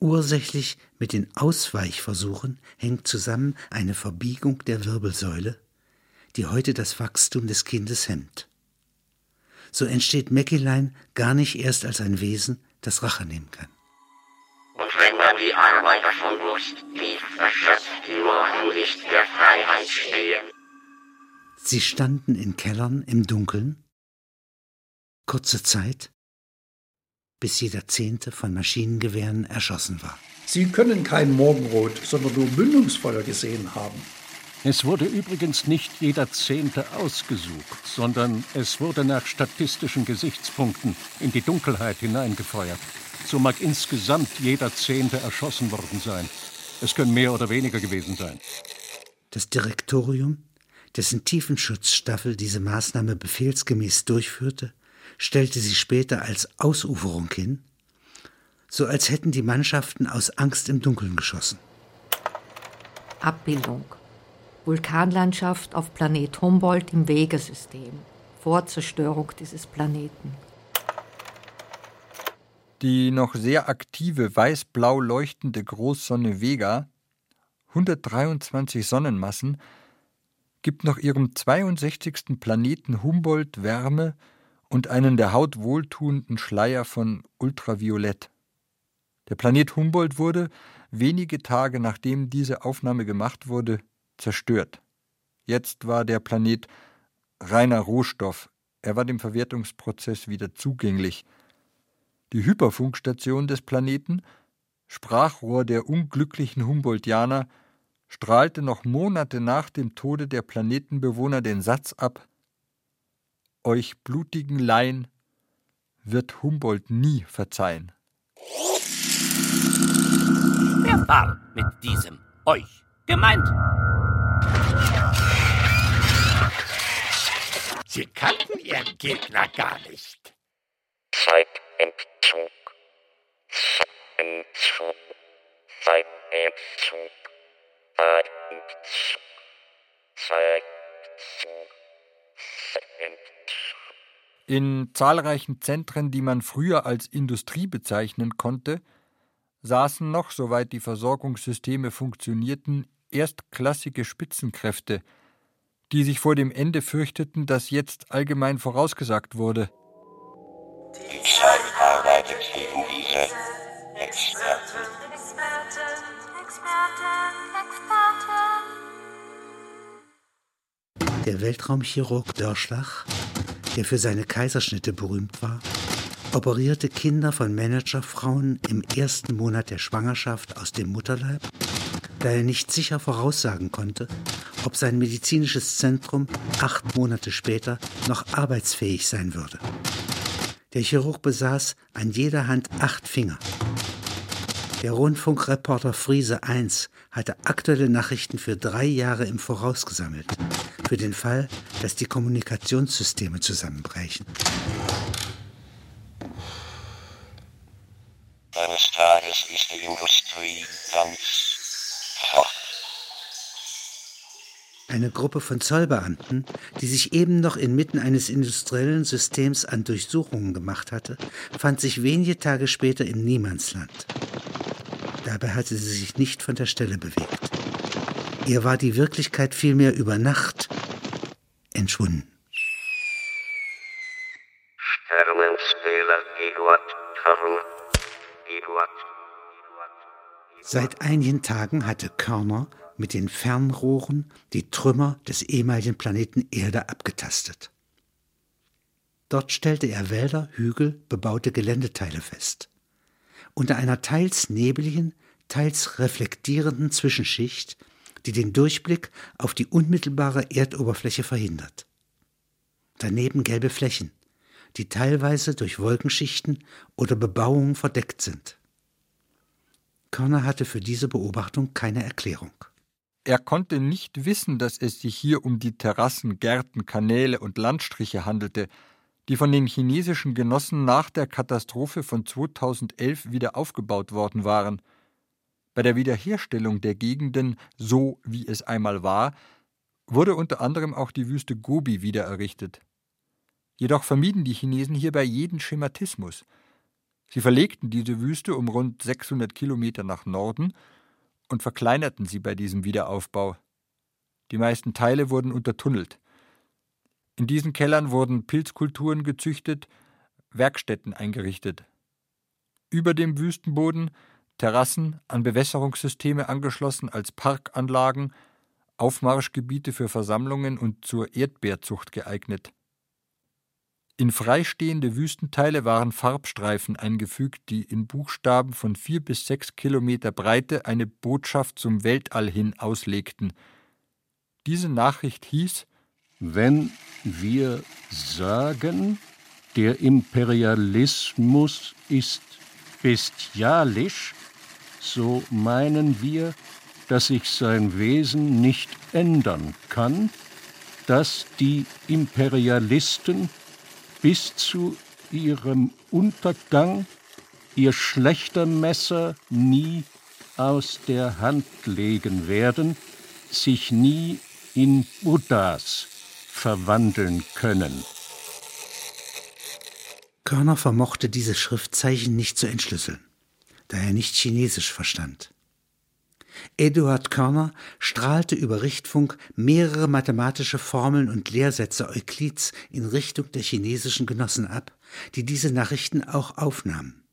C: Ursächlich mit den Ausweichversuchen hängt zusammen eine Verbiegung der Wirbelsäule, die heute das Wachstum des Kindes hemmt so entsteht Mäckelein gar nicht erst als ein Wesen, das Rache nehmen kann.
H: Und wenn dann die Arbeiter von Lust tief erschöpft nur im Licht der Freiheit stehen.
C: Sie standen in Kellern im Dunkeln. Kurze Zeit, bis jeder Zehnte von Maschinengewehren erschossen war.
Q: Sie können kein Morgenrot, sondern nur Mündungsfeuer gesehen haben.
J: Es wurde übrigens nicht jeder Zehnte ausgesucht, sondern es wurde nach statistischen Gesichtspunkten in die Dunkelheit hineingefeuert. So mag insgesamt jeder Zehnte erschossen worden sein. Es können mehr oder weniger gewesen sein.
C: Das Direktorium, dessen Tiefenschutzstaffel diese Maßnahme befehlsgemäß durchführte, stellte sie später als Ausuferung hin, so als hätten die Mannschaften aus Angst im Dunkeln geschossen.
K: Abbildung Vulkanlandschaft auf Planet Humboldt im Wegesystem, vor Zerstörung dieses Planeten.
F: Die noch sehr aktive weiß-blau leuchtende Großsonne Vega, 123 Sonnenmassen, gibt noch ihrem 62. Planeten Humboldt Wärme und einen der Haut wohltuenden Schleier von Ultraviolett. Der Planet Humboldt wurde, wenige Tage nachdem diese Aufnahme gemacht wurde, zerstört. Jetzt war der Planet reiner Rohstoff, er war dem Verwertungsprozess wieder zugänglich. Die Hyperfunkstation des Planeten, Sprachrohr der unglücklichen Humboldtianer, strahlte noch Monate nach dem Tode der Planetenbewohner den Satz ab Euch blutigen Laien wird Humboldt nie verzeihen.
O: Wer war mit diesem euch gemeint?
D: Sie kannten ihren Gegner gar nicht.
H: Zeitentzug. Zeitentzug. Zeitentzug. Zeitentzug. Zeitentzug.
F: In zahlreichen Zentren, die man früher als Industrie bezeichnen konnte, saßen noch, soweit die Versorgungssysteme funktionierten, erstklassige Spitzenkräfte, die sich vor dem Ende fürchteten, das jetzt allgemein vorausgesagt wurde.
H: Die Zeit arbeitet gegen diese Experten.
C: Der Weltraumchirurg Dörschlach, der für seine Kaiserschnitte berühmt war, operierte Kinder von Managerfrauen im ersten Monat der Schwangerschaft aus dem Mutterleib da er nicht sicher voraussagen konnte, ob sein medizinisches Zentrum acht Monate später noch arbeitsfähig sein würde. Der Chirurg besaß an jeder Hand acht Finger. Der Rundfunkreporter Friese I hatte aktuelle Nachrichten für drei Jahre im Voraus gesammelt, für den Fall, dass die Kommunikationssysteme zusammenbrechen.
H: Eines Tages ist die Industrie ganz
C: eine Gruppe von Zollbeamten, die sich eben noch inmitten eines industriellen Systems an Durchsuchungen gemacht hatte, fand sich wenige Tage später im Niemandsland. Dabei hatte sie sich nicht von der Stelle bewegt. Ihr war die Wirklichkeit vielmehr über Nacht entschwunden.
H: Sternenspieler Eduard Körner. Eduard
C: Seit einigen Tagen hatte Körner mit den Fernrohren die Trümmer des ehemaligen Planeten Erde abgetastet. Dort stellte er Wälder, Hügel, bebaute Geländeteile fest. Unter einer teils nebligen, teils reflektierenden Zwischenschicht, die den Durchblick auf die unmittelbare Erdoberfläche verhindert. Daneben gelbe Flächen, die teilweise durch Wolkenschichten oder Bebauungen verdeckt sind. Körner hatte für diese Beobachtung keine Erklärung.
F: Er konnte nicht wissen, dass es sich hier um die Terrassen, Gärten, Kanäle und Landstriche handelte, die von den chinesischen Genossen nach der Katastrophe von 2011 wieder aufgebaut worden waren. Bei der Wiederherstellung der Gegenden so, wie es einmal war, wurde unter anderem auch die Wüste Gobi wieder errichtet. Jedoch vermieden die Chinesen hierbei jeden Schematismus. Sie verlegten diese Wüste um rund 600 Kilometer nach Norden und verkleinerten sie bei diesem Wiederaufbau. Die meisten Teile wurden untertunnelt. In diesen Kellern wurden Pilzkulturen gezüchtet, Werkstätten eingerichtet. Über dem Wüstenboden Terrassen an Bewässerungssysteme angeschlossen als Parkanlagen, Aufmarschgebiete für Versammlungen und zur Erdbeerzucht geeignet. In freistehende Wüstenteile waren Farbstreifen eingefügt, die in Buchstaben von vier bis sechs Kilometer Breite eine Botschaft zum Weltall hin auslegten. Diese Nachricht hieß
J: Wenn wir sagen, der Imperialismus ist bestialisch, so meinen wir, dass sich sein Wesen nicht ändern kann, dass die Imperialisten bis zu ihrem Untergang ihr Schlechtermesser nie aus der Hand legen werden, sich nie in Buddhas verwandeln können.
C: Körner vermochte diese Schriftzeichen nicht zu entschlüsseln, da er nicht Chinesisch verstand. Eduard Körner strahlte über Richtfunk mehrere mathematische Formeln und Lehrsätze Euklids in Richtung der chinesischen Genossen ab, die diese Nachrichten auch aufnahmen.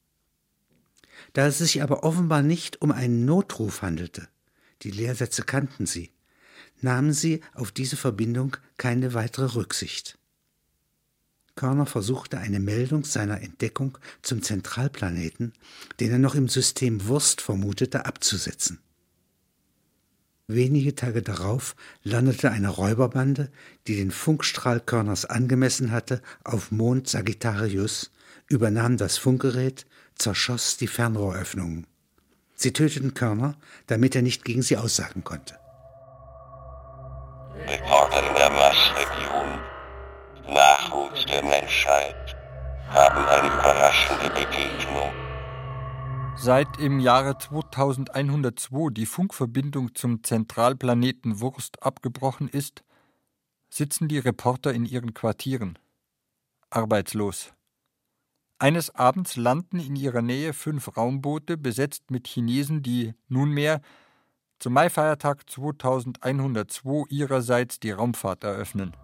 C: Da es sich aber offenbar nicht um einen Notruf handelte, die Lehrsätze kannten sie, nahmen sie auf diese Verbindung keine weitere Rücksicht. Körner versuchte eine Meldung seiner Entdeckung zum Zentralplaneten, den er noch im System Wurst vermutete, abzusetzen. Wenige Tage darauf landete eine Räuberbande, die den Funkstrahl Körners angemessen hatte, auf Mond Sagittarius, übernahm das Funkgerät, zerschoss die Fernrohröffnungen. Sie töteten Körner, damit er nicht gegen sie aussagen konnte.
H: Reporter der Marsregion, Nachwuchs der Menschheit, haben eine überraschende Begegnung.
F: Seit im Jahre 2102 die Funkverbindung zum Zentralplaneten Wurst abgebrochen ist, sitzen die Reporter in ihren Quartieren. Arbeitslos. Eines Abends landen in ihrer Nähe fünf Raumboote, besetzt mit Chinesen, die nunmehr zum Maifeiertag 2102 ihrerseits die Raumfahrt eröffnen.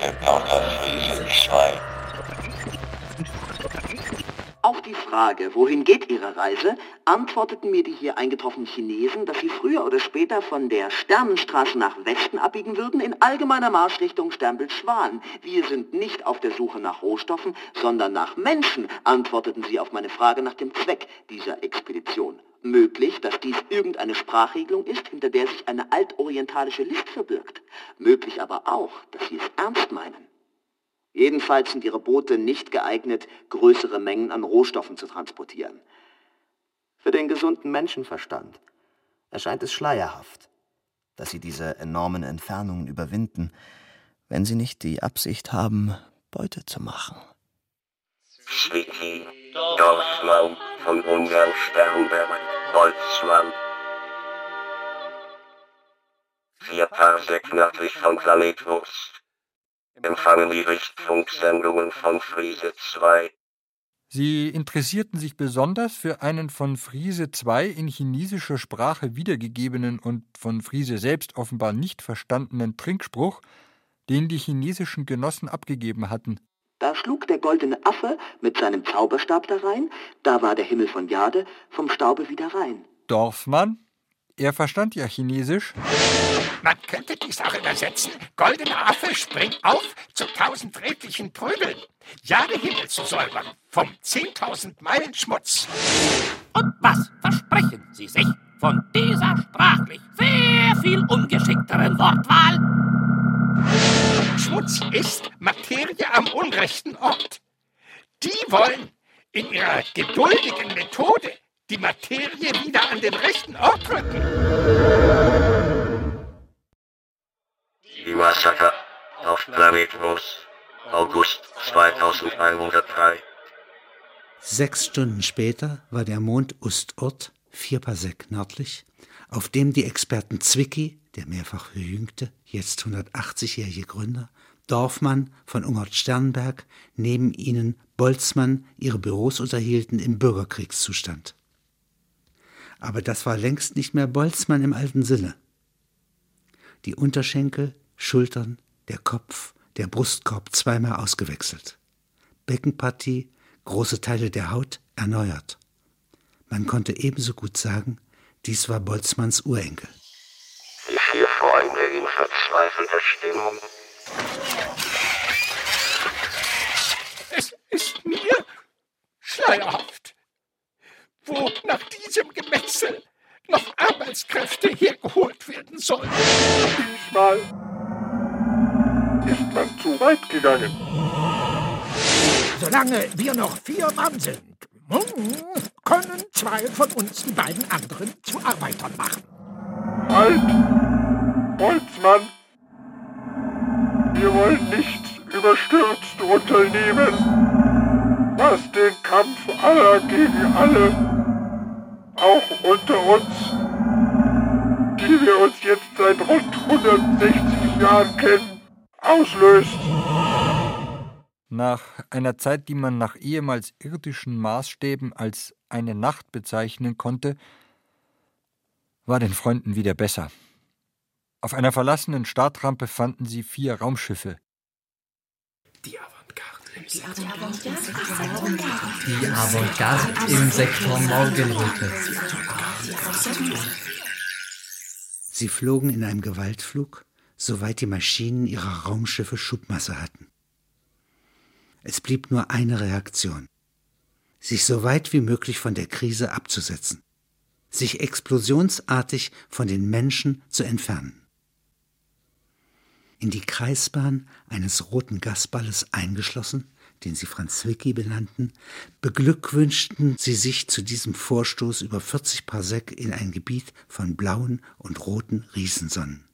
H: Durch Reporter Friese 2.
U: Auf die Frage, wohin geht Ihre Reise, antworteten mir die hier eingetroffenen Chinesen, dass sie früher oder später von der Sternenstraße nach Westen abbiegen würden, in allgemeiner Marschrichtung Sternbild-Schwan. Wir sind nicht auf der Suche nach Rohstoffen, sondern nach Menschen, antworteten sie auf meine Frage nach dem Zweck dieser Expedition. Möglich, dass dies irgendeine Sprachregelung ist, hinter der sich eine altorientalische List verbirgt. Möglich aber auch, dass sie es ernst meinen. Jedenfalls sind ihre Boote nicht geeignet, größere Mengen an Rohstoffen zu transportieren. Für den gesunden Menschenverstand erscheint es schleierhaft, dass sie diese enormen Entfernungen überwinden, wenn sie nicht die Absicht haben, Beute zu machen.
H: Schwicki, Dorfmann von Ungarn Sternberg, Boltzmann. Vier Parsec nördlich von Planet Wurst. Empfangen die Richtfunksendungen von Friese 2.
F: Sie interessierten sich besonders für einen von Friese II in chinesischer Sprache wiedergegebenen und von Friese selbst offenbar nicht verstandenen Trinkspruch, den die chinesischen Genossen abgegeben hatten.
U: Da schlug der goldene Affe mit seinem Zauberstab da rein, da war der Himmel von Jade vom Staube wieder rein.
F: Dorfmann, Er verstand ja Chinesisch.
D: Man könnte dies auch übersetzen. Goldener Affe, spring auf zu tausend redlichen Prügeln. Ja, der Himmel zu säubern vom zehntausend Meilen Schmutz.
L: Und was versprechen Sie sich von dieser sprachlich sehr viel ungeschickteren Wortwahl?
D: Schmutz ist Materie am unrechten Ort. Die wollen in ihrer geduldigen Methode die Materie wieder an den rechten Ort rücken.
H: Die Massaker auf Planet Rus, August 2103.
C: Sechs Stunden später war der Mond Ustort, vier Parsec nördlich, auf dem die Experten Zwicky, der mehrfach verjüngte, jetzt 180-jährige Gründer, Dorfmann von Ungert Sternberg, neben ihnen Boltzmann ihre Büros unterhielten im Bürgerkriegszustand. Aber das war längst nicht mehr Boltzmann im alten Sinne. Die Unterschenkel, Schultern, der Kopf, der Brustkorb zweimal ausgewechselt. Beckenpartie, große Teile der Haut erneuert. Man konnte ebenso gut sagen, dies war Boltzmanns Urenkel.
H: Die vier Freunde in verzweifelter Stimmung.
D: Es ist mir schleierhaft, wo nach diesem Gemetzel noch Arbeitskräfte hergeholt werden sollen.
S: Diesmal ist man zu weit gegangen.
D: Solange wir noch vier Mann sind, können zwei von uns die beiden anderen zu Arbeitern machen.
S: Halt! Boltzmann! Wir wollen nichts überstürzt unternehmen, was den Kampf aller gegen alle, auch unter uns, die wir uns jetzt seit rund 160 Jahren kennen, auslöst.
F: Nach einer Zeit, die man nach ehemals irdischen Maßstäben als eine Nacht bezeichnen konnte, war den Freunden wieder besser. Auf einer verlassenen Startrampe fanden sie vier Raumschiffe.
V: Die Avantgarde im Sektor Morgenröte.
C: Sie flogen in einem Gewaltflug, soweit die Maschinen ihrer Raumschiffe Schubmasse hatten. Es blieb nur eine Reaktion. Sich so weit wie möglich von der Krise abzusetzen. Sich explosionsartig von den Menschen zu entfernen. In die Kreisbahn eines roten Gasballes eingeschlossen, den sie Franz Zwicky benannten, beglückwünschten sie sich zu diesem Vorstoß über 40 Parsec in ein Gebiet von blauen und roten Riesensonnen.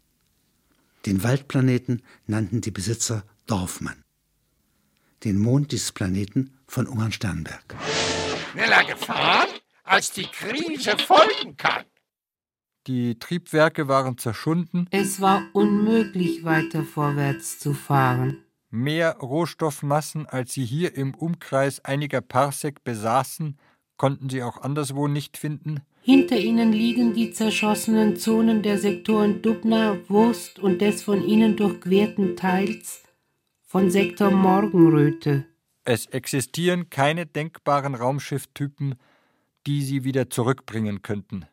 C: Den Waldplaneten nannten die Besitzer Dorfmann den Mond dieses Planeten von Ungarn Sternberg.
D: Schneller gefahren, als die Krise folgen kann.
F: Die Triebwerke waren zerschunden.
G: Es war unmöglich, weiter vorwärts zu fahren.
F: Mehr Rohstoffmassen, als sie hier im Umkreis einiger Parsec besaßen, konnten sie auch anderswo nicht finden.
G: Hinter ihnen liegen die zerschossenen Zonen der Sektoren Dubna, Wurst und des von ihnen durchquerten Teils von Sektor Morgenröte.
F: Es existieren keine denkbaren Raumschifftypen, die sie wieder zurückbringen könnten.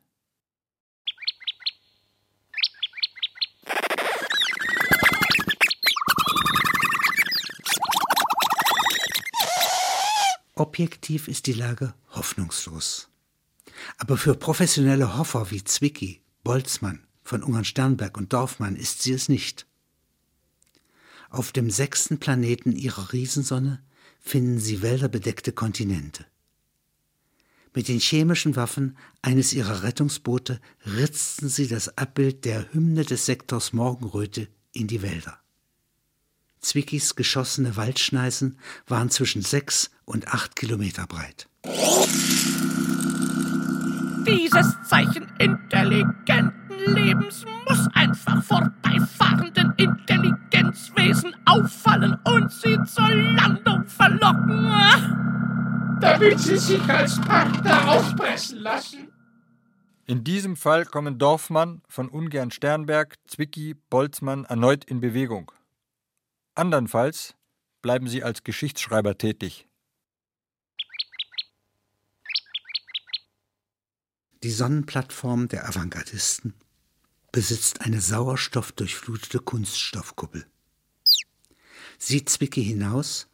C: Objektiv ist die Lage hoffnungslos. Aber für professionelle Hoffer wie Zwicky, Boltzmann, von Ungarn Sternberg und Dorfmann ist sie es nicht. Auf dem sechsten Planeten ihrer Riesensonne finden sie wälderbedeckte Kontinente. Mit den chemischen Waffen eines ihrer Rettungsboote ritzten sie das Abbild der Hymne des Sektors Morgenröte in die Wälder. Zwickys geschossene Waldschneisen waren zwischen sechs und acht Kilometer breit.
L: Dieses Zeichen intelligenten Lebens muss einfach vorbeifahrenden Intelligenzwesen auffallen und sie zur Landung verlocken.
D: Damit sie sich als Partner auspressen lassen.
F: In diesem Fall kommen Dorfmann von Ungern Sternberg, Zwicky, Boltzmann erneut in Bewegung. Andernfalls bleiben sie als Geschichtsschreiber tätig.
C: Die Sonnenplattform der Avantgardisten besitzt eine sauerstoffdurchflutete Kunststoffkuppel. Sieht Zwicky hinaus,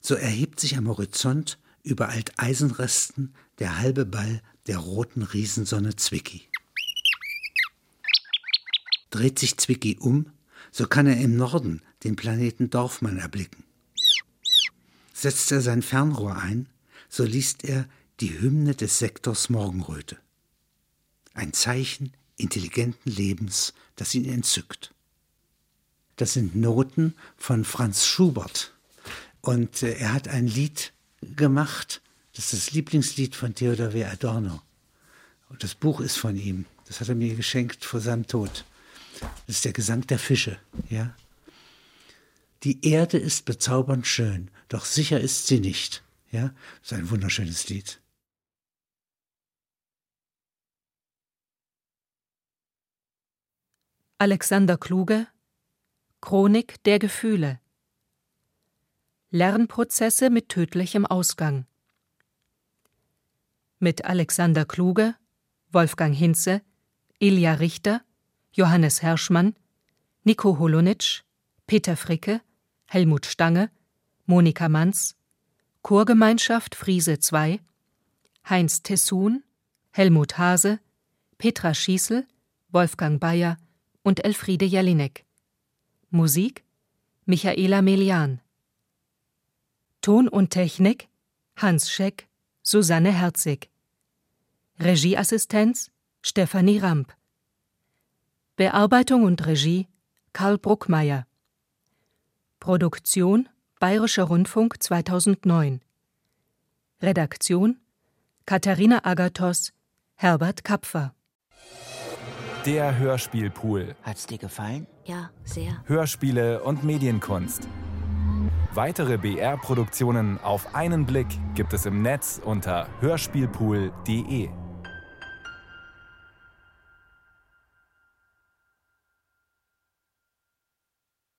C: so erhebt sich am Horizont über Alteisenresten der halbe Ball der roten Riesensonne Zwicky. Dreht sich Zwicky um, so kann er im Norden den Planeten Dorfmann erblicken. Setzt er sein Fernrohr ein, so liest er die Hymne des Sektors Morgenröte. Ein Zeichen intelligenten Lebens, das ihn entzückt. Das sind Noten von Franz Schubert. Und äh, er hat ein Lied gemacht, das ist das Lieblingslied von Theodor W. Adorno. Und das Buch ist von ihm. Das hat er mir geschenkt vor seinem Tod. Das ist der Gesang der Fische, ja. Die Erde ist bezaubernd schön, doch sicher ist sie nicht, ja. Das ist ein wunderschönes Lied.
W: Alexander Kluge Chronik der Gefühle Lernprozesse mit tödlichem Ausgang mit Alexander Kluge, Wolfgang Hinze, Ilja Richter, Johannes Herschmann, Nico Holonitsch, Peter Fricke, Helmut Stange, Monika Manz, Chorgemeinschaft Friese II, Heinz Tessun, Helmut Hase, Petra Schießel, Wolfgang Bayer und Elfriede Jelinek. Musik Michaela Melian. Ton und Technik Hans Scheck, Susanne Herzig. Regieassistenz Stefanie Ramp. Bearbeitung und Regie Karl Bruckmeier. Produktion Bayerischer Rundfunk 2009. Redaktion Katharina Agathos, Herbert Kapfer.
X: Der Hörspielpool.
Y: Hat's dir gefallen?
Z: Ja, sehr.
X: Hörspiele und Medienkunst. Weitere BR-Produktionen auf einen Blick gibt es im Netz unter hörspielpool.de.